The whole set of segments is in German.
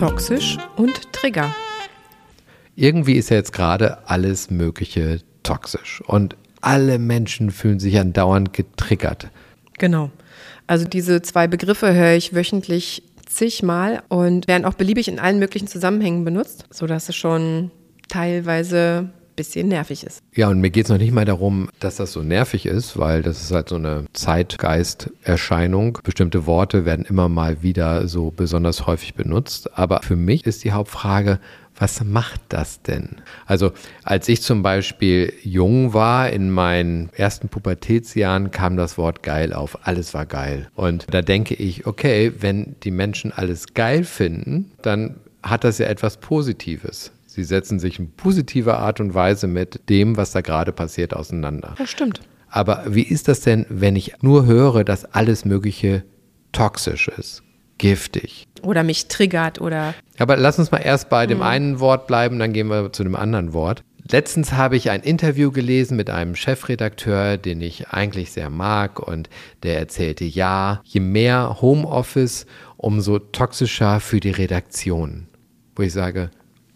Toxisch und Trigger. Irgendwie ist ja jetzt gerade alles Mögliche toxisch und alle Menschen fühlen sich andauernd getriggert. Genau. Also diese zwei Begriffe höre ich wöchentlich zigmal und werden auch beliebig in allen möglichen Zusammenhängen benutzt, sodass es schon teilweise bisschen nervig ist. Ja, und mir geht es noch nicht mal darum, dass das so nervig ist, weil das ist halt so eine Zeitgeisterscheinung. Bestimmte Worte werden immer mal wieder so besonders häufig benutzt. Aber für mich ist die Hauptfrage, was macht das denn? Also als ich zum Beispiel jung war, in meinen ersten Pubertätsjahren kam das Wort geil auf. Alles war geil. Und da denke ich, okay, wenn die Menschen alles geil finden, dann hat das ja etwas Positives. Sie setzen sich in positiver Art und Weise mit dem, was da gerade passiert, auseinander. Das stimmt. Aber wie ist das denn, wenn ich nur höre, dass alles Mögliche toxisch ist, giftig? Oder mich triggert oder. Aber lass uns mal erst bei dem hm. einen Wort bleiben, dann gehen wir zu dem anderen Wort. Letztens habe ich ein Interview gelesen mit einem Chefredakteur, den ich eigentlich sehr mag, und der erzählte, ja, je mehr Homeoffice, umso toxischer für die Redaktion. Wo ich sage,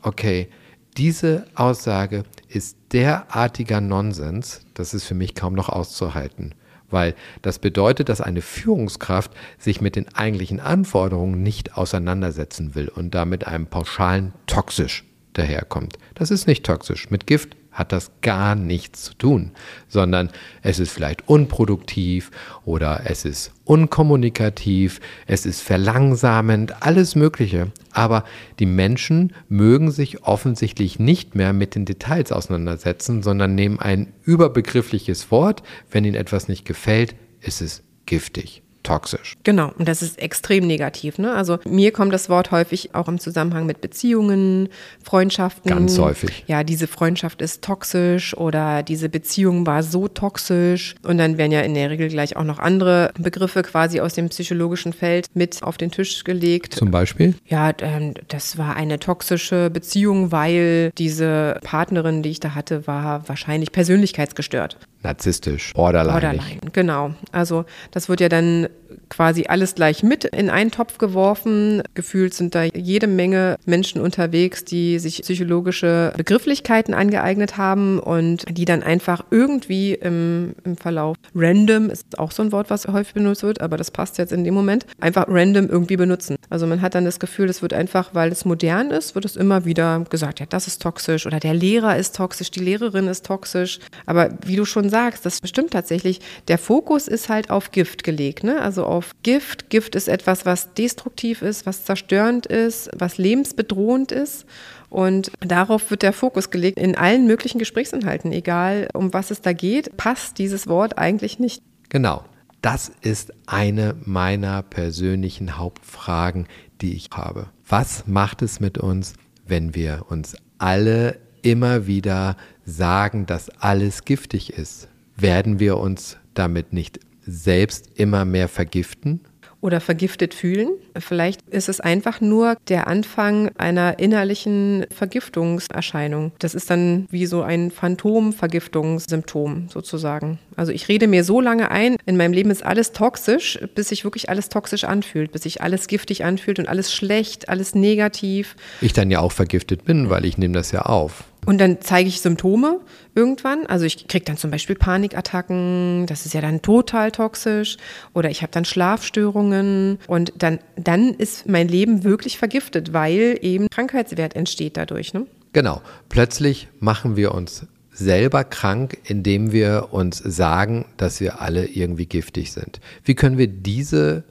okay, diese Aussage ist derartiger Nonsens, das ist für mich kaum noch auszuhalten. Weil das bedeutet, dass eine Führungskraft sich mit den eigentlichen Anforderungen nicht auseinandersetzen will und damit einem pauschalen toxisch daherkommt. Das ist nicht toxisch. Mit Gift hat das gar nichts zu tun, sondern es ist vielleicht unproduktiv oder es ist unkommunikativ, es ist verlangsamend, alles Mögliche. Aber die Menschen mögen sich offensichtlich nicht mehr mit den Details auseinandersetzen, sondern nehmen ein überbegriffliches Wort. Wenn ihnen etwas nicht gefällt, ist es giftig toxisch. Genau, und das ist extrem negativ. Ne? Also mir kommt das Wort häufig auch im Zusammenhang mit Beziehungen, Freundschaften. Ganz häufig. Ja, diese Freundschaft ist toxisch oder diese Beziehung war so toxisch. Und dann werden ja in der Regel gleich auch noch andere Begriffe quasi aus dem psychologischen Feld mit auf den Tisch gelegt. Zum Beispiel? Ja, ähm, das war eine toxische Beziehung, weil diese Partnerin, die ich da hatte, war wahrscheinlich persönlichkeitsgestört. Narzisstisch, borderline. Borderline, genau. Also das wird ja dann quasi alles gleich mit in einen Topf geworfen. Gefühlt sind da jede Menge Menschen unterwegs, die sich psychologische Begrifflichkeiten angeeignet haben und die dann einfach irgendwie im, im Verlauf random, ist auch so ein Wort, was häufig benutzt wird, aber das passt jetzt in dem Moment, einfach random irgendwie benutzen. Also man hat dann das Gefühl, es wird einfach, weil es modern ist, wird es immer wieder gesagt, ja, das ist toxisch oder der Lehrer ist toxisch, die Lehrerin ist toxisch. Aber wie du schon sagst, das stimmt tatsächlich, der Fokus ist halt auf Gift gelegt, ne? Also auf Gift. Gift ist etwas, was destruktiv ist, was zerstörend ist, was lebensbedrohend ist. Und darauf wird der Fokus gelegt in allen möglichen Gesprächsinhalten, egal um was es da geht, passt dieses Wort eigentlich nicht. Genau. Das ist eine meiner persönlichen Hauptfragen, die ich habe. Was macht es mit uns, wenn wir uns alle immer wieder sagen, dass alles giftig ist? Werden wir uns damit nicht selbst immer mehr vergiften? Oder vergiftet fühlen. Vielleicht ist es einfach nur der Anfang einer innerlichen Vergiftungserscheinung. Das ist dann wie so ein Phantomvergiftungssymptom sozusagen. Also ich rede mir so lange ein, in meinem Leben ist alles toxisch, bis sich wirklich alles toxisch anfühlt, bis sich alles giftig anfühlt und alles schlecht, alles negativ. Ich dann ja auch vergiftet bin, weil ich nehme das ja auf. Und dann zeige ich Symptome irgendwann. Also ich kriege dann zum Beispiel Panikattacken, das ist ja dann total toxisch. Oder ich habe dann Schlafstörungen. Und dann, dann ist mein Leben wirklich vergiftet, weil eben Krankheitswert entsteht dadurch. Ne? Genau. Plötzlich machen wir uns selber krank, indem wir uns sagen, dass wir alle irgendwie giftig sind. Wie können wir diese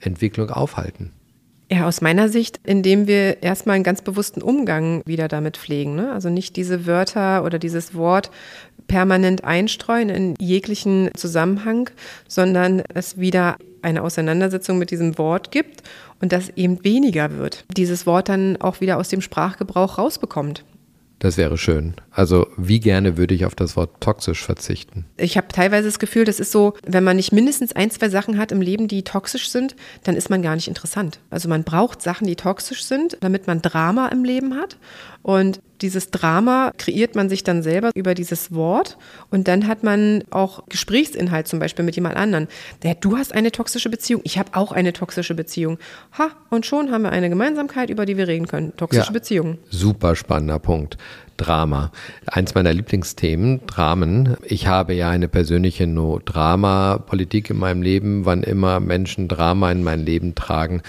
Entwicklung aufhalten? Ja, aus meiner Sicht, indem wir erstmal einen ganz bewussten Umgang wieder damit pflegen. Ne? Also nicht diese Wörter oder dieses Wort permanent einstreuen in jeglichen Zusammenhang, sondern es wieder eine Auseinandersetzung mit diesem Wort gibt und das eben weniger wird. Dieses Wort dann auch wieder aus dem Sprachgebrauch rausbekommt. Das wäre schön. Also wie gerne würde ich auf das Wort toxisch verzichten? Ich habe teilweise das Gefühl, das ist so, wenn man nicht mindestens ein, zwei Sachen hat im Leben, die toxisch sind, dann ist man gar nicht interessant. Also man braucht Sachen, die toxisch sind, damit man Drama im Leben hat. Und dieses Drama kreiert man sich dann selber über dieses Wort und dann hat man auch Gesprächsinhalt zum Beispiel mit jemand anderen. Der, du hast eine toxische Beziehung, ich habe auch eine toxische Beziehung. Ha, und schon haben wir eine Gemeinsamkeit, über die wir reden können. Toxische ja, Beziehungen. Super spannender Punkt. Drama. Eins meiner Lieblingsthemen, Dramen. Ich habe ja eine persönliche No-Drama-Politik in meinem Leben. Wann immer Menschen Drama in mein Leben tragen,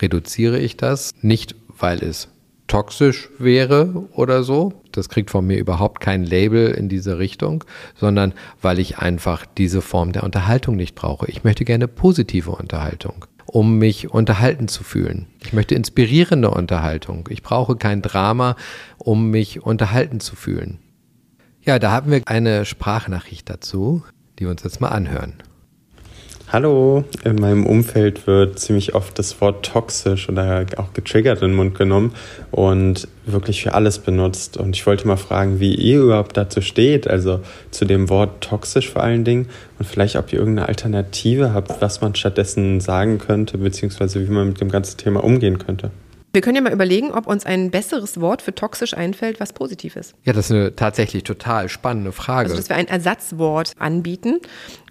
reduziere ich das. Nicht, weil es toxisch wäre oder so. Das kriegt von mir überhaupt kein Label in diese Richtung, sondern weil ich einfach diese Form der Unterhaltung nicht brauche. Ich möchte gerne positive Unterhaltung, um mich unterhalten zu fühlen. Ich möchte inspirierende Unterhaltung. Ich brauche kein Drama, um mich unterhalten zu fühlen. Ja, da haben wir eine Sprachnachricht dazu, die wir uns jetzt mal anhören. Hallo, in meinem Umfeld wird ziemlich oft das Wort toxisch oder auch getriggert in den Mund genommen und wirklich für alles benutzt. Und ich wollte mal fragen, wie ihr überhaupt dazu steht, also zu dem Wort toxisch vor allen Dingen und vielleicht, ob ihr irgendeine Alternative habt, was man stattdessen sagen könnte, beziehungsweise wie man mit dem ganzen Thema umgehen könnte. Wir können ja mal überlegen, ob uns ein besseres Wort für toxisch einfällt, was positiv ist. Ja, das ist eine tatsächlich total spannende Frage. Also, dass wir ein Ersatzwort anbieten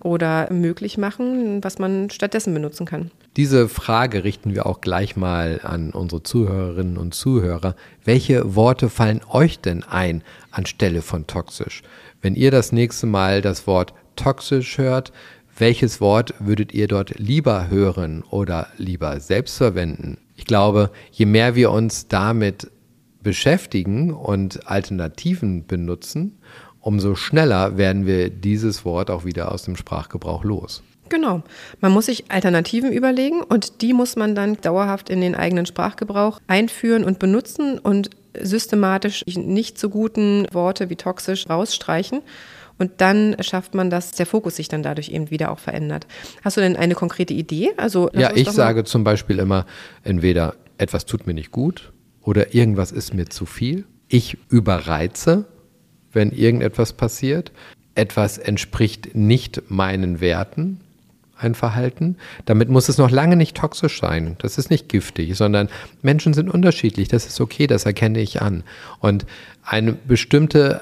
oder möglich machen, was man stattdessen benutzen kann. Diese Frage richten wir auch gleich mal an unsere Zuhörerinnen und Zuhörer. Welche Worte fallen euch denn ein anstelle von toxisch? Wenn ihr das nächste Mal das Wort toxisch hört, welches Wort würdet ihr dort lieber hören oder lieber selbst verwenden? Ich glaube, je mehr wir uns damit beschäftigen und Alternativen benutzen, umso schneller werden wir dieses Wort auch wieder aus dem Sprachgebrauch los. Genau. Man muss sich Alternativen überlegen und die muss man dann dauerhaft in den eigenen Sprachgebrauch einführen und benutzen und systematisch nicht so guten Worte wie toxisch rausstreichen. Und dann schafft man, dass der Fokus sich dann dadurch eben wieder auch verändert. Hast du denn eine konkrete Idee? Also, ja, ich sage zum Beispiel immer, entweder etwas tut mir nicht gut oder irgendwas ist mir zu viel. Ich überreize, wenn irgendetwas passiert. Etwas entspricht nicht meinen Werten, ein Verhalten. Damit muss es noch lange nicht toxisch sein. Das ist nicht giftig, sondern Menschen sind unterschiedlich. Das ist okay, das erkenne ich an. Und eine bestimmte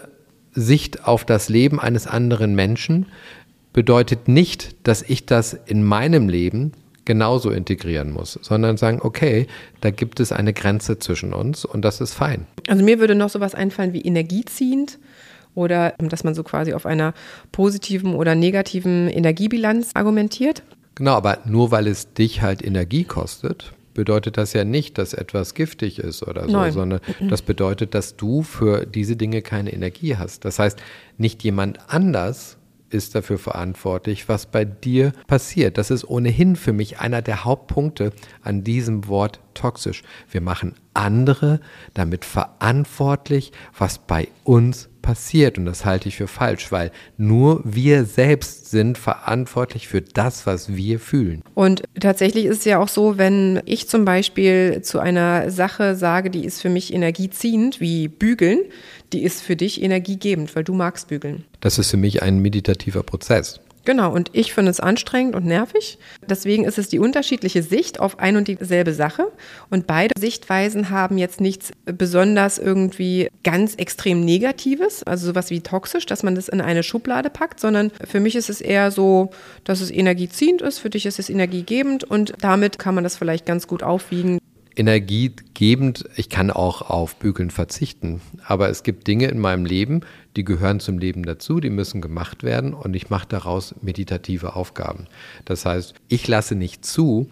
Sicht auf das Leben eines anderen Menschen bedeutet nicht, dass ich das in meinem Leben genauso integrieren muss, sondern sagen, okay, da gibt es eine Grenze zwischen uns und das ist fein. Also mir würde noch sowas einfallen wie energieziehend oder dass man so quasi auf einer positiven oder negativen Energiebilanz argumentiert. Genau, aber nur weil es dich halt Energie kostet, bedeutet das ja nicht, dass etwas giftig ist oder so, Nein. sondern mhm. das bedeutet, dass du für diese Dinge keine Energie hast. Das heißt, nicht jemand anders ist dafür verantwortlich, was bei dir passiert. Das ist ohnehin für mich einer der Hauptpunkte an diesem Wort toxisch. Wir machen andere damit verantwortlich, was bei uns passiert. Und das halte ich für falsch, weil nur wir selbst sind verantwortlich für das, was wir fühlen. Und tatsächlich ist es ja auch so, wenn ich zum Beispiel zu einer Sache sage, die ist für mich energieziehend, wie bügeln, die ist für dich energiegebend, weil du magst bügeln. Das ist für mich ein meditativer Prozess. Genau, und ich finde es anstrengend und nervig. Deswegen ist es die unterschiedliche Sicht auf ein und dieselbe Sache. Und beide Sichtweisen haben jetzt nichts besonders irgendwie ganz extrem Negatives, also sowas wie toxisch, dass man das in eine Schublade packt, sondern für mich ist es eher so, dass es energieziehend ist, für dich ist es energiegebend und damit kann man das vielleicht ganz gut aufwiegen energiegebend. Ich kann auch auf Bügeln verzichten. Aber es gibt Dinge in meinem Leben, die gehören zum Leben dazu, die müssen gemacht werden und ich mache daraus meditative Aufgaben. Das heißt, ich lasse nicht zu,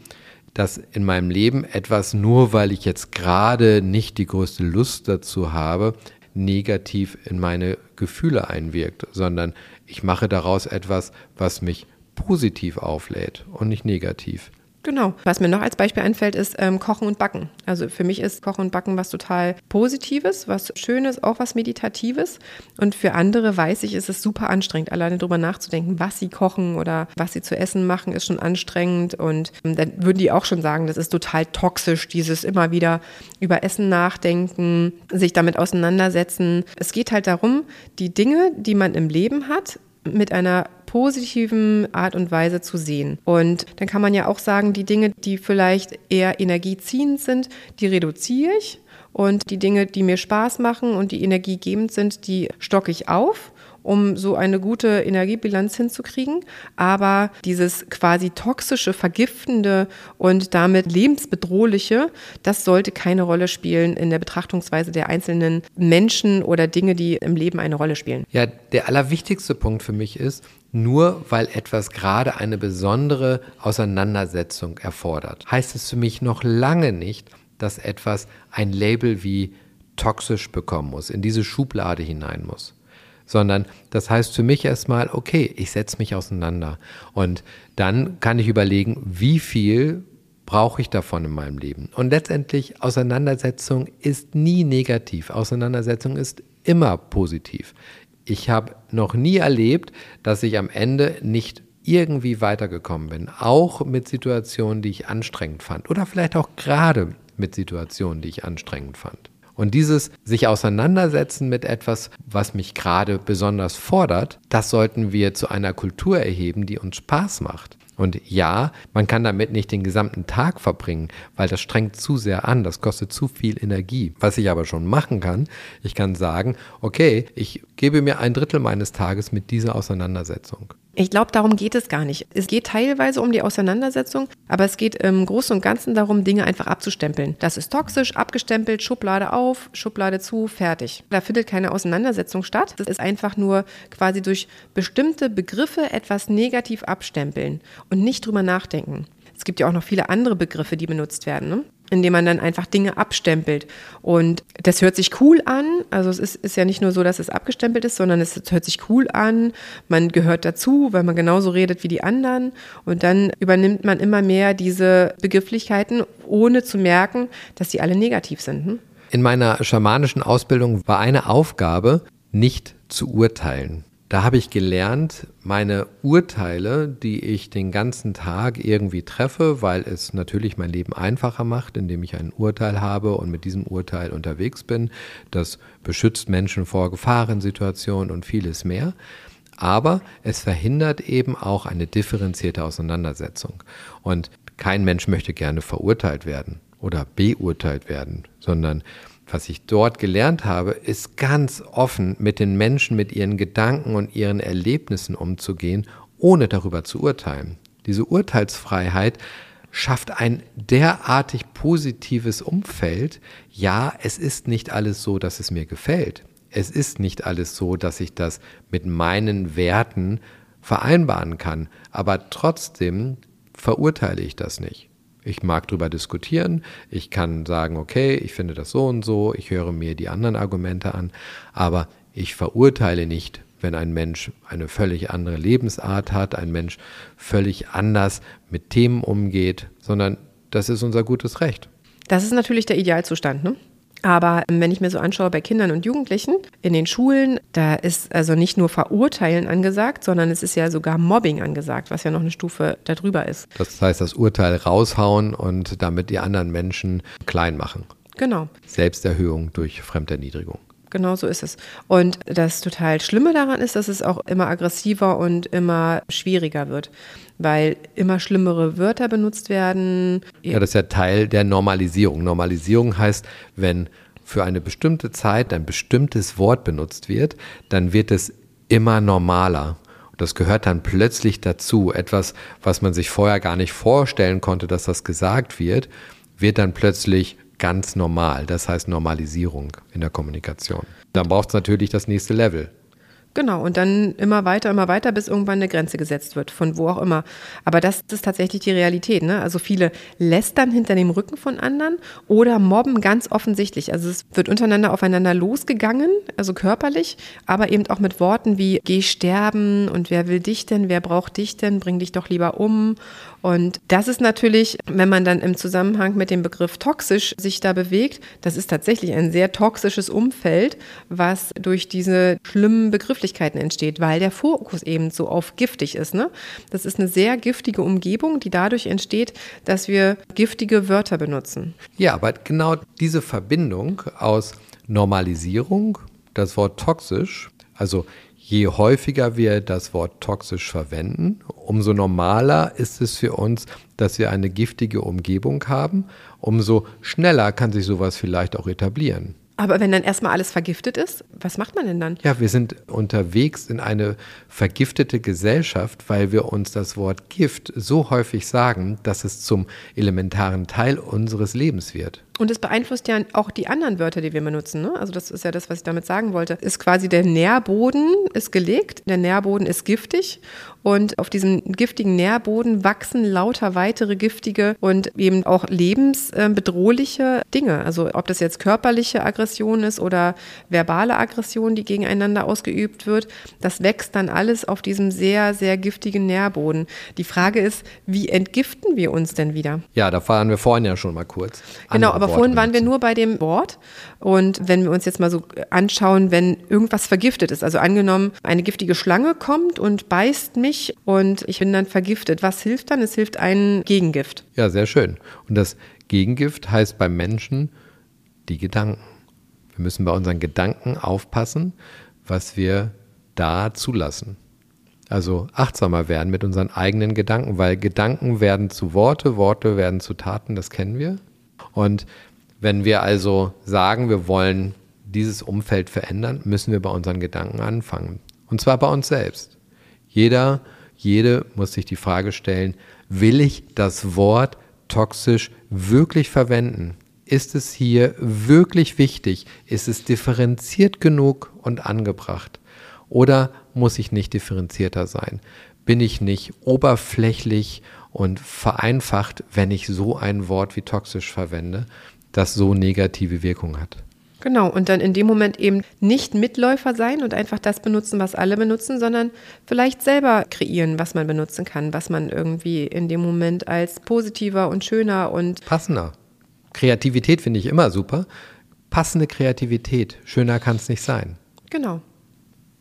dass in meinem Leben etwas, nur weil ich jetzt gerade nicht die größte Lust dazu habe, negativ in meine Gefühle einwirkt, sondern ich mache daraus etwas, was mich positiv auflädt und nicht negativ. Genau. Was mir noch als Beispiel einfällt, ist ähm, Kochen und Backen. Also für mich ist Kochen und Backen was total Positives, was Schönes, auch was Meditatives. Und für andere weiß ich, ist es super anstrengend, alleine drüber nachzudenken, was sie kochen oder was sie zu essen machen, ist schon anstrengend. Und ähm, dann würden die auch schon sagen, das ist total toxisch, dieses immer wieder über Essen nachdenken, sich damit auseinandersetzen. Es geht halt darum, die Dinge, die man im Leben hat, mit einer positiven Art und Weise zu sehen. Und dann kann man ja auch sagen, die Dinge, die vielleicht eher energieziehend sind, die reduziere ich. Und die Dinge, die mir Spaß machen und die energiegebend sind, die stocke ich auf um so eine gute Energiebilanz hinzukriegen. Aber dieses quasi toxische, vergiftende und damit lebensbedrohliche, das sollte keine Rolle spielen in der Betrachtungsweise der einzelnen Menschen oder Dinge, die im Leben eine Rolle spielen. Ja, der allerwichtigste Punkt für mich ist, nur weil etwas gerade eine besondere Auseinandersetzung erfordert, heißt es für mich noch lange nicht, dass etwas ein Label wie toxisch bekommen muss, in diese Schublade hinein muss sondern das heißt für mich erstmal, okay, ich setze mich auseinander und dann kann ich überlegen, wie viel brauche ich davon in meinem Leben. Und letztendlich, Auseinandersetzung ist nie negativ, Auseinandersetzung ist immer positiv. Ich habe noch nie erlebt, dass ich am Ende nicht irgendwie weitergekommen bin, auch mit Situationen, die ich anstrengend fand oder vielleicht auch gerade mit Situationen, die ich anstrengend fand. Und dieses sich auseinandersetzen mit etwas, was mich gerade besonders fordert, das sollten wir zu einer Kultur erheben, die uns Spaß macht. Und ja, man kann damit nicht den gesamten Tag verbringen, weil das strengt zu sehr an, das kostet zu viel Energie. Was ich aber schon machen kann, ich kann sagen, okay, ich gebe mir ein Drittel meines Tages mit dieser Auseinandersetzung. Ich glaube, darum geht es gar nicht. Es geht teilweise um die Auseinandersetzung, aber es geht im Großen und Ganzen darum, Dinge einfach abzustempeln. Das ist toxisch, abgestempelt, Schublade auf, Schublade zu, fertig. Da findet keine Auseinandersetzung statt. Das ist einfach nur quasi durch bestimmte Begriffe etwas negativ abstempeln und nicht drüber nachdenken. Es gibt ja auch noch viele andere Begriffe, die benutzt werden. Ne? indem man dann einfach Dinge abstempelt. Und das hört sich cool an. Also es ist, ist ja nicht nur so, dass es abgestempelt ist, sondern es hört sich cool an. Man gehört dazu, weil man genauso redet wie die anderen. Und dann übernimmt man immer mehr diese Begrifflichkeiten, ohne zu merken, dass sie alle negativ sind. Hm? In meiner schamanischen Ausbildung war eine Aufgabe, nicht zu urteilen. Da habe ich gelernt, meine Urteile, die ich den ganzen Tag irgendwie treffe, weil es natürlich mein Leben einfacher macht, indem ich ein Urteil habe und mit diesem Urteil unterwegs bin. Das beschützt Menschen vor Gefahrensituationen und vieles mehr. Aber es verhindert eben auch eine differenzierte Auseinandersetzung. Und kein Mensch möchte gerne verurteilt werden oder beurteilt werden, sondern was ich dort gelernt habe, ist ganz offen mit den Menschen, mit ihren Gedanken und ihren Erlebnissen umzugehen, ohne darüber zu urteilen. Diese Urteilsfreiheit schafft ein derartig positives Umfeld. Ja, es ist nicht alles so, dass es mir gefällt. Es ist nicht alles so, dass ich das mit meinen Werten vereinbaren kann. Aber trotzdem verurteile ich das nicht. Ich mag darüber diskutieren. Ich kann sagen, okay, ich finde das so und so. Ich höre mir die anderen Argumente an. Aber ich verurteile nicht, wenn ein Mensch eine völlig andere Lebensart hat, ein Mensch völlig anders mit Themen umgeht, sondern das ist unser gutes Recht. Das ist natürlich der Idealzustand, ne? Aber wenn ich mir so anschaue bei Kindern und Jugendlichen in den Schulen, da ist also nicht nur Verurteilen angesagt, sondern es ist ja sogar Mobbing angesagt, was ja noch eine Stufe darüber ist. Das heißt, das Urteil raushauen und damit die anderen Menschen klein machen. Genau. Selbsterhöhung durch Fremderniedrigung. Genau so ist es. Und das total Schlimme daran ist, dass es auch immer aggressiver und immer schwieriger wird, weil immer schlimmere Wörter benutzt werden. Ja, das ist ja Teil der Normalisierung. Normalisierung heißt, wenn für eine bestimmte Zeit ein bestimmtes Wort benutzt wird, dann wird es immer normaler. Das gehört dann plötzlich dazu. Etwas, was man sich vorher gar nicht vorstellen konnte, dass das gesagt wird, wird dann plötzlich ganz normal. Das heißt Normalisierung in der Kommunikation. Dann braucht es natürlich das nächste Level. Genau, und dann immer weiter, immer weiter, bis irgendwann eine Grenze gesetzt wird, von wo auch immer. Aber das ist tatsächlich die Realität. Ne? Also viele lästern hinter dem Rücken von anderen oder mobben ganz offensichtlich. Also es wird untereinander aufeinander losgegangen, also körperlich, aber eben auch mit Worten wie geh sterben und wer will dich denn, wer braucht dich denn, bring dich doch lieber um und das ist natürlich, wenn man dann im Zusammenhang mit dem Begriff toxisch sich da bewegt, das ist tatsächlich ein sehr toxisches Umfeld, was durch diese schlimmen Begrifflichkeiten entsteht, weil der Fokus eben so auf giftig ist. Ne? Das ist eine sehr giftige Umgebung, die dadurch entsteht, dass wir giftige Wörter benutzen. Ja, aber genau diese Verbindung aus Normalisierung, das Wort toxisch, also Je häufiger wir das Wort toxisch verwenden, umso normaler ist es für uns, dass wir eine giftige Umgebung haben, umso schneller kann sich sowas vielleicht auch etablieren. Aber wenn dann erstmal alles vergiftet ist, was macht man denn dann? Ja, wir sind unterwegs in eine vergiftete Gesellschaft, weil wir uns das Wort Gift so häufig sagen, dass es zum elementaren Teil unseres Lebens wird. Und es beeinflusst ja auch die anderen Wörter, die wir benutzen. Ne? Also das ist ja das, was ich damit sagen wollte. Ist quasi der Nährboden ist gelegt, der Nährboden ist giftig und auf diesem giftigen Nährboden wachsen lauter weitere giftige und eben auch lebensbedrohliche Dinge. Also ob das jetzt körperliche Aggression ist oder verbale Aggression, die gegeneinander ausgeübt wird, das wächst dann alles auf diesem sehr, sehr giftigen Nährboden. Die Frage ist, wie entgiften wir uns denn wieder? Ja, da fahren wir vorhin ja schon mal kurz. Genau, aber Worte vorhin waren wir nur bei dem Wort. Und wenn wir uns jetzt mal so anschauen, wenn irgendwas vergiftet ist, also angenommen, eine giftige Schlange kommt und beißt mich und ich bin dann vergiftet, was hilft dann? Es hilft ein Gegengift. Ja, sehr schön. Und das Gegengift heißt beim Menschen die Gedanken. Wir müssen bei unseren Gedanken aufpassen, was wir da zulassen. Also achtsamer werden mit unseren eigenen Gedanken, weil Gedanken werden zu Worte, Worte werden zu Taten, das kennen wir. Und wenn wir also sagen, wir wollen dieses Umfeld verändern, müssen wir bei unseren Gedanken anfangen. Und zwar bei uns selbst. Jeder, jede muss sich die Frage stellen, will ich das Wort toxisch wirklich verwenden? Ist es hier wirklich wichtig? Ist es differenziert genug und angebracht? Oder muss ich nicht differenzierter sein? Bin ich nicht oberflächlich und vereinfacht, wenn ich so ein Wort wie toxisch verwende, das so negative Wirkung hat. Genau, und dann in dem Moment eben nicht Mitläufer sein und einfach das benutzen, was alle benutzen, sondern vielleicht selber kreieren, was man benutzen kann, was man irgendwie in dem Moment als positiver und schöner und passender. Kreativität finde ich immer super. Passende Kreativität, schöner kann es nicht sein. Genau.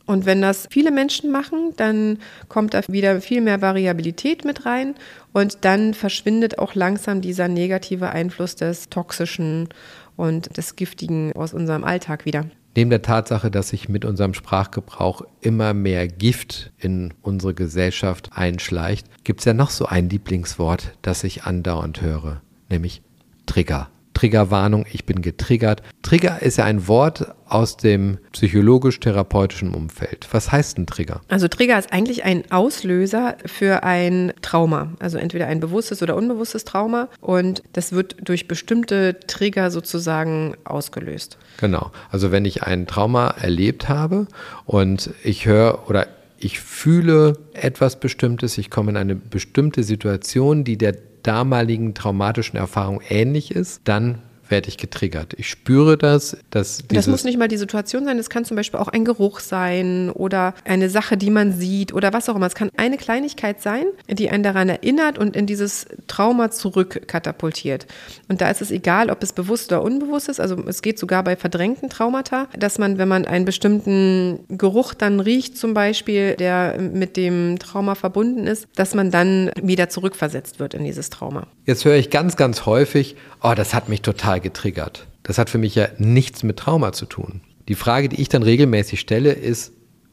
Und wenn das viele Menschen machen, dann kommt da wieder viel mehr Variabilität mit rein und dann verschwindet auch langsam dieser negative Einfluss des Toxischen und des Giftigen aus unserem Alltag wieder. Neben der Tatsache, dass sich mit unserem Sprachgebrauch immer mehr Gift in unsere Gesellschaft einschleicht, gibt es ja noch so ein Lieblingswort, das ich andauernd höre, nämlich Trigger. Triggerwarnung, ich bin getriggert. Trigger ist ja ein Wort aus dem psychologisch-therapeutischen Umfeld. Was heißt ein Trigger? Also Trigger ist eigentlich ein Auslöser für ein Trauma, also entweder ein bewusstes oder unbewusstes Trauma und das wird durch bestimmte Trigger sozusagen ausgelöst. Genau, also wenn ich ein Trauma erlebt habe und ich höre oder ich fühle etwas Bestimmtes, ich komme in eine bestimmte Situation, die der damaligen traumatischen Erfahrung ähnlich ist, dann werde ich getriggert. Ich spüre das, dass Das muss nicht mal die Situation sein, es kann zum Beispiel auch ein Geruch sein oder eine Sache, die man sieht oder was auch immer. Es kann eine Kleinigkeit sein, die einen daran erinnert und in dieses Trauma zurückkatapultiert. Und da ist es egal, ob es bewusst oder unbewusst ist. Also es geht sogar bei verdrängten Traumata, dass man, wenn man einen bestimmten Geruch dann riecht, zum Beispiel, der mit dem Trauma verbunden ist, dass man dann wieder zurückversetzt wird in dieses Trauma. Jetzt höre ich ganz, ganz häufig, oh, das hat mich total getriggert. Das hat für mich ja nichts mit Trauma zu tun. Die Frage, die ich dann regelmäßig stelle, ist,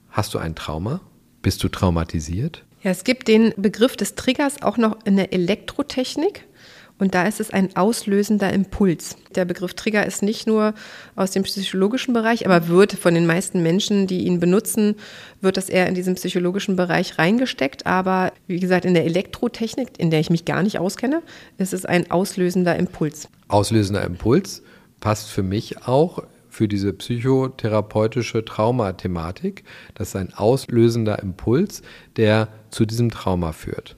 hast du ein Trauma? Bist du traumatisiert? Ja, es gibt den Begriff des Triggers auch noch in der Elektrotechnik. Und da ist es ein auslösender Impuls. Der Begriff Trigger ist nicht nur aus dem psychologischen Bereich, aber wird von den meisten Menschen, die ihn benutzen, wird das eher in diesen psychologischen Bereich reingesteckt. Aber wie gesagt, in der Elektrotechnik, in der ich mich gar nicht auskenne, ist es ein auslösender Impuls. Auslösender Impuls passt für mich auch für diese psychotherapeutische Traumathematik. Das ist ein auslösender Impuls, der zu diesem Trauma führt.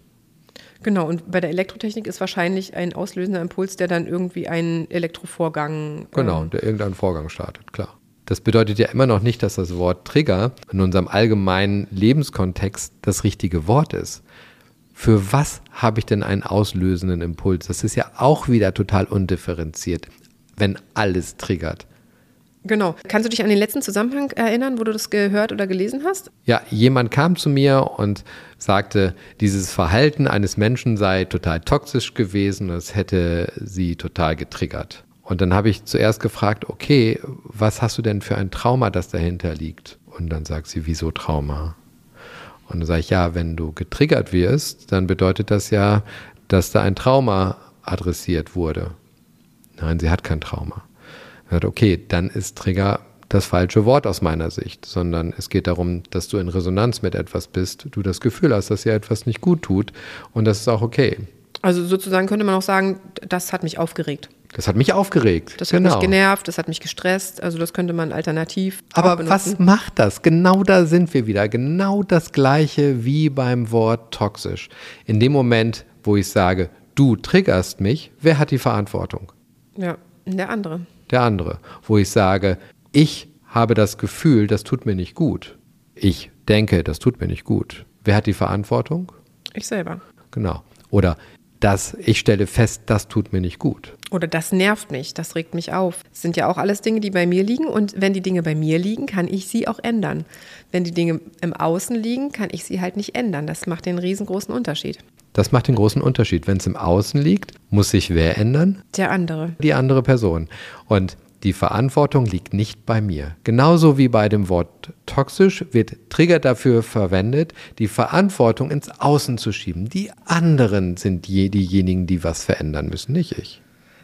Genau, und bei der Elektrotechnik ist wahrscheinlich ein auslösender Impuls, der dann irgendwie einen Elektrovorgang. Genau, der irgendeinen Vorgang startet, klar. Das bedeutet ja immer noch nicht, dass das Wort Trigger in unserem allgemeinen Lebenskontext das richtige Wort ist. Für was habe ich denn einen auslösenden Impuls? Das ist ja auch wieder total undifferenziert, wenn alles triggert. Genau. Kannst du dich an den letzten Zusammenhang erinnern, wo du das gehört oder gelesen hast? Ja, jemand kam zu mir und sagte, dieses Verhalten eines Menschen sei total toxisch gewesen, das hätte sie total getriggert. Und dann habe ich zuerst gefragt, okay, was hast du denn für ein Trauma, das dahinter liegt? Und dann sagt sie, wieso Trauma? Und dann sage ich, ja, wenn du getriggert wirst, dann bedeutet das ja, dass da ein Trauma adressiert wurde. Nein, sie hat kein Trauma sagt, okay, dann ist Trigger das falsche Wort aus meiner Sicht, sondern es geht darum, dass du in Resonanz mit etwas bist, du das Gefühl hast, dass dir etwas nicht gut tut und das ist auch okay. Also sozusagen könnte man auch sagen, das hat mich aufgeregt. Das hat mich aufgeregt. Das hat genau. mich genervt, das hat mich gestresst. Also das könnte man alternativ. Aber was macht das? Genau da sind wir wieder. Genau das gleiche wie beim Wort toxisch. In dem Moment, wo ich sage, du triggerst mich, wer hat die Verantwortung? Ja, der andere der andere, wo ich sage, ich habe das Gefühl, das tut mir nicht gut. Ich denke, das tut mir nicht gut. Wer hat die Verantwortung? Ich selber. Genau. Oder dass ich stelle fest, das tut mir nicht gut. Oder das nervt mich, das regt mich auf. Das sind ja auch alles Dinge, die bei mir liegen. Und wenn die Dinge bei mir liegen, kann ich sie auch ändern. Wenn die Dinge im Außen liegen, kann ich sie halt nicht ändern. Das macht den riesengroßen Unterschied. Das macht den großen Unterschied. Wenn es im Außen liegt, muss sich wer ändern? Der andere. Die andere Person. Und die Verantwortung liegt nicht bei mir. Genauso wie bei dem Wort toxisch wird Trigger dafür verwendet, die Verantwortung ins Außen zu schieben. Die anderen sind je diejenigen, die was verändern müssen, nicht ich.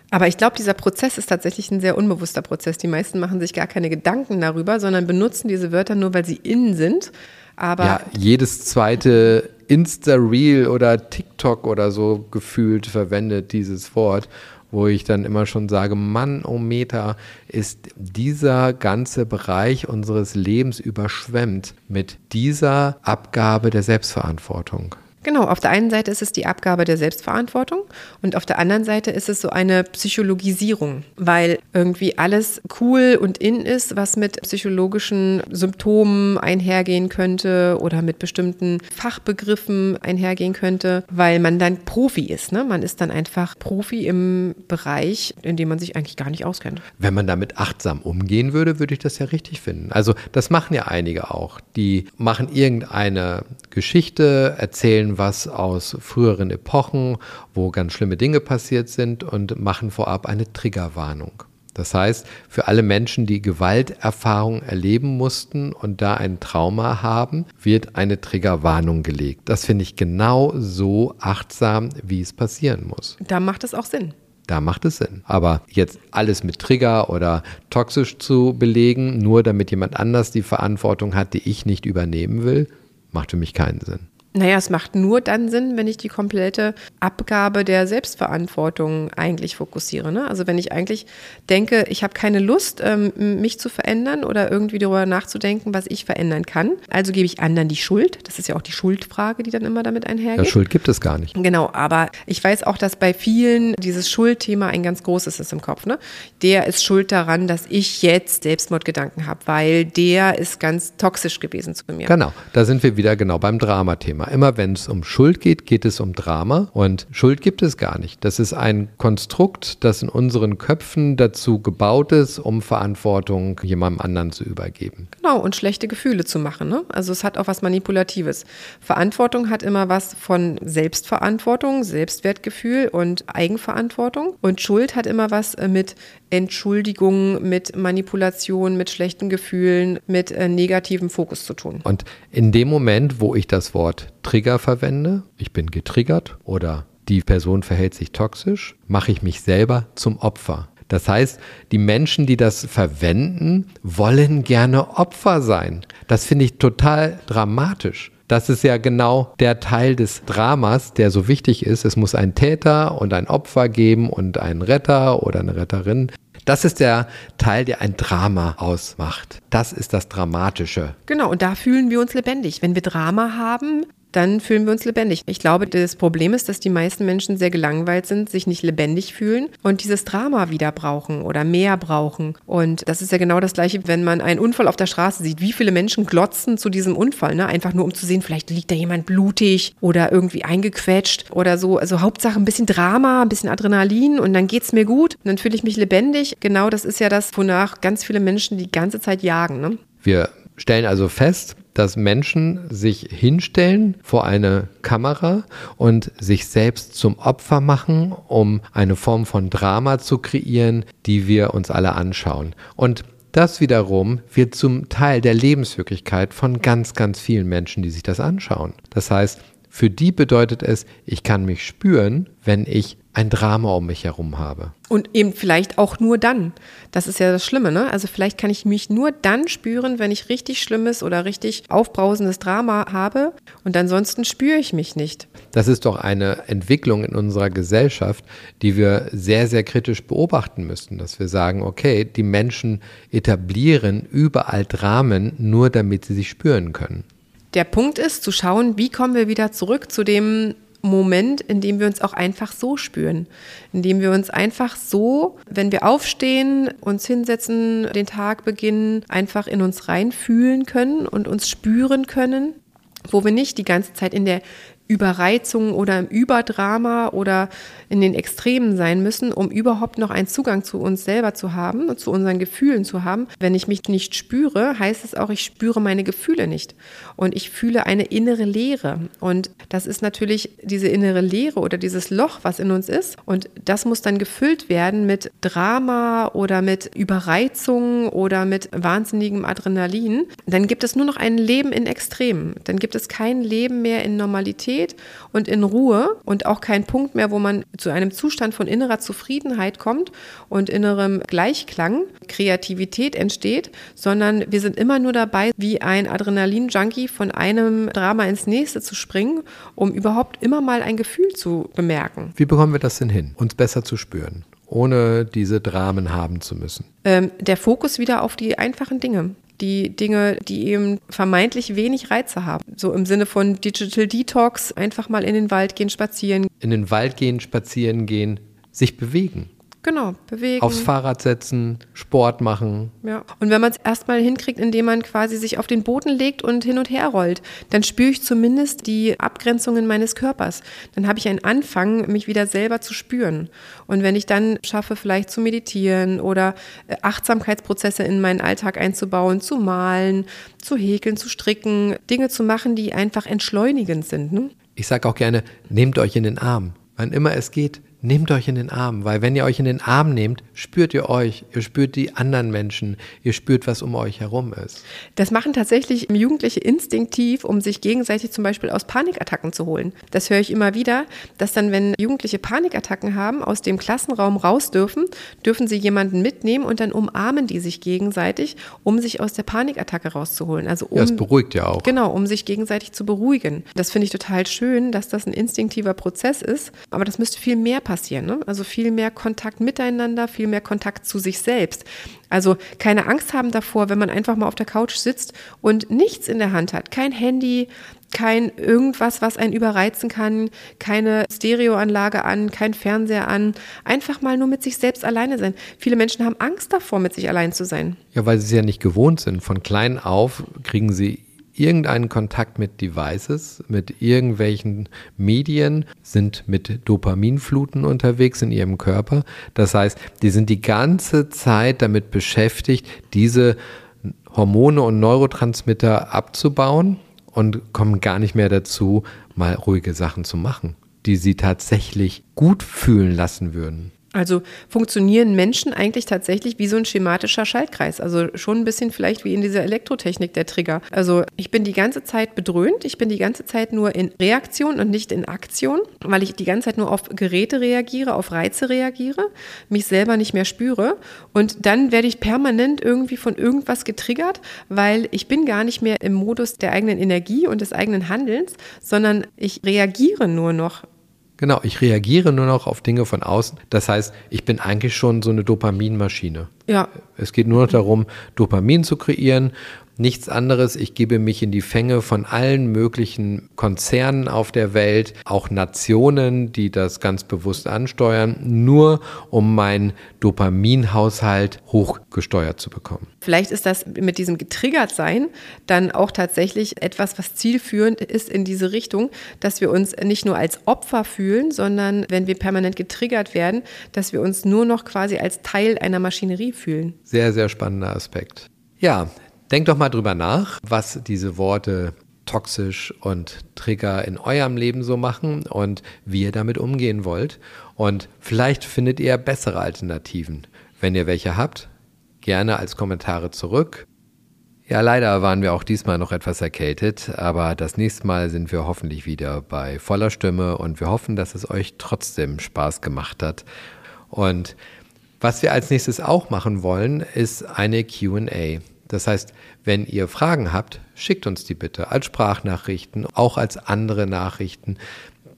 Aber ich glaube, dieser Prozess ist tatsächlich ein sehr unbewusster Prozess. Die meisten machen sich gar keine Gedanken darüber, sondern benutzen diese Wörter nur, weil sie innen sind. Aber ja, jedes zweite Insta-Reel oder TikTok oder so gefühlt verwendet dieses Wort, wo ich dann immer schon sage, Mann, oh Meter, ist dieser ganze Bereich unseres Lebens überschwemmt mit dieser Abgabe der Selbstverantwortung. Genau, auf der einen Seite ist es die Abgabe der Selbstverantwortung und auf der anderen Seite ist es so eine Psychologisierung, weil irgendwie alles cool und in ist, was mit psychologischen Symptomen einhergehen könnte oder mit bestimmten Fachbegriffen einhergehen könnte, weil man dann Profi ist. Ne? Man ist dann einfach Profi im Bereich, in dem man sich eigentlich gar nicht auskennt. Wenn man damit achtsam umgehen würde, würde ich das ja richtig finden. Also das machen ja einige auch. Die machen irgendeine Geschichte, erzählen was aus früheren Epochen, wo ganz schlimme Dinge passiert sind und machen vorab eine Triggerwarnung. Das heißt, für alle Menschen, die Gewalterfahrung erleben mussten und da ein Trauma haben, wird eine Triggerwarnung gelegt. Das finde ich genau so achtsam, wie es passieren muss. Da macht es auch Sinn. Da macht es Sinn. Aber jetzt alles mit Trigger oder toxisch zu belegen, nur damit jemand anders die Verantwortung hat, die ich nicht übernehmen will, macht für mich keinen Sinn. Naja, es macht nur dann Sinn, wenn ich die komplette Abgabe der Selbstverantwortung eigentlich fokussiere. Ne? Also wenn ich eigentlich denke, ich habe keine Lust, ähm, mich zu verändern oder irgendwie darüber nachzudenken, was ich verändern kann. Also gebe ich anderen die Schuld. Das ist ja auch die Schuldfrage, die dann immer damit einhergeht. Ja, Schuld gibt es gar nicht. Genau, aber ich weiß auch, dass bei vielen dieses Schuldthema ein ganz großes ist im Kopf. Ne? Der ist schuld daran, dass ich jetzt Selbstmordgedanken habe, weil der ist ganz toxisch gewesen zu mir. Genau, da sind wir wieder genau beim Dramathema. Immer wenn es um Schuld geht, geht es um Drama. Und Schuld gibt es gar nicht. Das ist ein Konstrukt, das in unseren Köpfen dazu gebaut ist, um Verantwortung jemandem anderen zu übergeben. Genau, und schlechte Gefühle zu machen. Ne? Also es hat auch was Manipulatives. Verantwortung hat immer was von Selbstverantwortung, Selbstwertgefühl und Eigenverantwortung. Und Schuld hat immer was äh, mit Entschuldigung, mit Manipulation, mit schlechten Gefühlen, mit äh, negativem Fokus zu tun. Und in dem Moment, wo ich das Wort Trigger verwende, ich bin getriggert oder die Person verhält sich toxisch, mache ich mich selber zum Opfer. Das heißt, die Menschen, die das verwenden, wollen gerne Opfer sein. Das finde ich total dramatisch. Das ist ja genau der Teil des Dramas, der so wichtig ist. Es muss einen Täter und ein Opfer geben und einen Retter oder eine Retterin. Das ist der Teil, der ein Drama ausmacht. Das ist das Dramatische. Genau, und da fühlen wir uns lebendig. Wenn wir Drama haben, dann fühlen wir uns lebendig. Ich glaube, das Problem ist, dass die meisten Menschen sehr gelangweilt sind, sich nicht lebendig fühlen und dieses Drama wieder brauchen oder mehr brauchen. Und das ist ja genau das Gleiche, wenn man einen Unfall auf der Straße sieht. Wie viele Menschen glotzen zu diesem Unfall, ne? Einfach nur um zu sehen, vielleicht liegt da jemand blutig oder irgendwie eingequetscht oder so. Also Hauptsache ein bisschen Drama, ein bisschen Adrenalin und dann geht's mir gut und dann fühle ich mich lebendig. Genau das ist ja das, wonach ganz viele Menschen die ganze Zeit jagen. Ne? Wir stellen also fest, dass Menschen sich hinstellen vor eine Kamera und sich selbst zum Opfer machen, um eine Form von Drama zu kreieren, die wir uns alle anschauen. Und das wiederum wird zum Teil der Lebenswirklichkeit von ganz, ganz vielen Menschen, die sich das anschauen. Das heißt, für die bedeutet es, ich kann mich spüren, wenn ich ein Drama um mich herum habe. Und eben vielleicht auch nur dann. Das ist ja das Schlimme, ne? Also vielleicht kann ich mich nur dann spüren, wenn ich richtig schlimmes oder richtig aufbrausendes Drama habe und ansonsten spüre ich mich nicht. Das ist doch eine Entwicklung in unserer Gesellschaft, die wir sehr, sehr kritisch beobachten müssen, dass wir sagen, okay, die Menschen etablieren überall Dramen, nur damit sie sich spüren können. Der Punkt ist zu schauen, wie kommen wir wieder zurück zu dem Moment, in dem wir uns auch einfach so spüren, in dem wir uns einfach so, wenn wir aufstehen, uns hinsetzen, den Tag beginnen, einfach in uns reinfühlen können und uns spüren können, wo wir nicht die ganze Zeit in der Überreizung oder im Überdrama oder in den Extremen sein müssen, um überhaupt noch einen Zugang zu uns selber zu haben und zu unseren Gefühlen zu haben. Wenn ich mich nicht spüre, heißt es auch, ich spüre meine Gefühle nicht und ich fühle eine innere Leere. Und das ist natürlich diese innere Leere oder dieses Loch, was in uns ist. Und das muss dann gefüllt werden mit Drama oder mit Überreizung oder mit wahnsinnigem Adrenalin. Dann gibt es nur noch ein Leben in Extremen. Dann gibt es kein Leben mehr in Normalität Stabilität und in Ruhe und auch kein Punkt mehr, wo man zu einem Zustand von innerer Zufriedenheit kommt und innerem Gleichklang, Kreativität entsteht, sondern wir sind immer nur dabei, wie ein Adrenalin-Junkie von einem Drama ins nächste zu springen, um überhaupt immer mal ein Gefühl zu bemerken. Wie bekommen wir das denn hin, uns besser zu spüren? ohne diese Dramen haben zu müssen? Ähm, der Fokus wieder auf die einfachen Dinge die Dinge, die eben vermeintlich wenig Reize haben. So im Sinne von Digital Detox, einfach mal in den Wald gehen, spazieren. In den Wald gehen, spazieren gehen, sich bewegen. Genau, bewegen. Aufs Fahrrad setzen, Sport machen. Ja. Und wenn man es erstmal hinkriegt, indem man quasi sich auf den Boden legt und hin und her rollt, dann spüre ich zumindest die Abgrenzungen meines Körpers. Dann habe ich einen Anfang, mich wieder selber zu spüren. Und wenn ich dann schaffe, vielleicht zu meditieren oder äh, Achtsamkeitsprozesse in meinen Alltag einzubauen, zu malen, zu häkeln, zu stricken, Dinge zu machen, die einfach entschleunigend sind. Ne? Ich sage auch gerne, nehmt euch in den Arm. Wann immer es geht, nehmt euch in den Arm, weil wenn ihr euch in den Arm nehmt, spürt ihr euch, ihr spürt die anderen Menschen, ihr spürt, was um euch herum ist. Das machen tatsächlich Jugendliche instinktiv, um sich gegenseitig zum Beispiel aus Panikattacken zu holen. Das höre ich immer wieder, dass dann, wenn Jugendliche Panikattacken haben, aus dem Klassenraum raus dürfen, dürfen sie jemanden mitnehmen und dann umarmen die sich gegenseitig, um sich aus der Panikattacke rauszuholen. Also um, ja, es beruhigt ja auch. Genau, um sich gegenseitig zu beruhigen. Das finde ich total schön, dass das ein instinktiver Prozess ist, aber das müsste viel mehr passieren. Ne? Also viel mehr Kontakt miteinander, viel mehr Kontakt zu sich selbst. Also keine Angst haben davor, wenn man einfach mal auf der Couch sitzt und nichts in der Hand hat. Kein Handy, kein irgendwas, was einen überreizen kann, keine Stereoanlage an, kein Fernseher an. Einfach mal nur mit sich selbst alleine sein. Viele Menschen haben Angst davor, mit sich allein zu sein. Ja, weil sie es ja nicht gewohnt sind. Von klein auf kriegen sie irgendeinen Kontakt mit Devices, mit irgendwelchen Medien, sind mit Dopaminfluten unterwegs in ihrem Körper. Das heißt, die sind die ganze Zeit damit beschäftigt, diese Hormone und Neurotransmitter abzubauen und kommen gar nicht mehr dazu, mal ruhige Sachen zu machen, die sie tatsächlich gut fühlen lassen würden. Also funktionieren Menschen eigentlich tatsächlich wie so ein schematischer Schaltkreis. Also schon ein bisschen vielleicht wie in dieser Elektrotechnik der Trigger. Also ich bin die ganze Zeit bedröhnt, ich bin die ganze Zeit nur in Reaktion und nicht in Aktion, weil ich die ganze Zeit nur auf Geräte reagiere, auf Reize reagiere, mich selber nicht mehr spüre. Und dann werde ich permanent irgendwie von irgendwas getriggert, weil ich bin gar nicht mehr im Modus der eigenen Energie und des eigenen Handelns, sondern ich reagiere nur noch Genau, ich reagiere nur noch auf Dinge von außen. Das heißt, ich bin eigentlich schon so eine Dopaminmaschine. Ja. Es geht nur noch darum, Dopamin zu kreieren nichts anderes. Ich gebe mich in die Fänge von allen möglichen Konzernen auf der Welt, auch Nationen, die das ganz bewusst ansteuern, nur um meinen Dopaminhaushalt hochgesteuert zu bekommen. Vielleicht ist das mit diesem getriggert sein dann auch tatsächlich etwas, was zielführend ist in diese Richtung, dass wir uns nicht nur als Opfer fühlen, sondern wenn wir permanent getriggert werden, dass wir uns nur noch quasi als Teil einer Maschinerie fühlen. Sehr, sehr spannender Aspekt. Ja, Denkt doch mal drüber nach, was diese Worte toxisch und Trigger in eurem Leben so machen und wie ihr damit umgehen wollt. Und vielleicht findet ihr bessere Alternativen. Wenn ihr welche habt, gerne als Kommentare zurück. Ja, leider waren wir auch diesmal noch etwas erkältet, aber das nächste Mal sind wir hoffentlich wieder bei voller Stimme und wir hoffen, dass es euch trotzdem Spaß gemacht hat. Und was wir als nächstes auch machen wollen, ist eine QA. Das heißt, wenn ihr Fragen habt, schickt uns die bitte als Sprachnachrichten, auch als andere Nachrichten.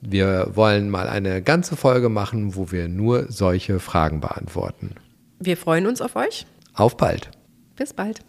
Wir wollen mal eine ganze Folge machen, wo wir nur solche Fragen beantworten. Wir freuen uns auf euch. Auf bald. Bis bald.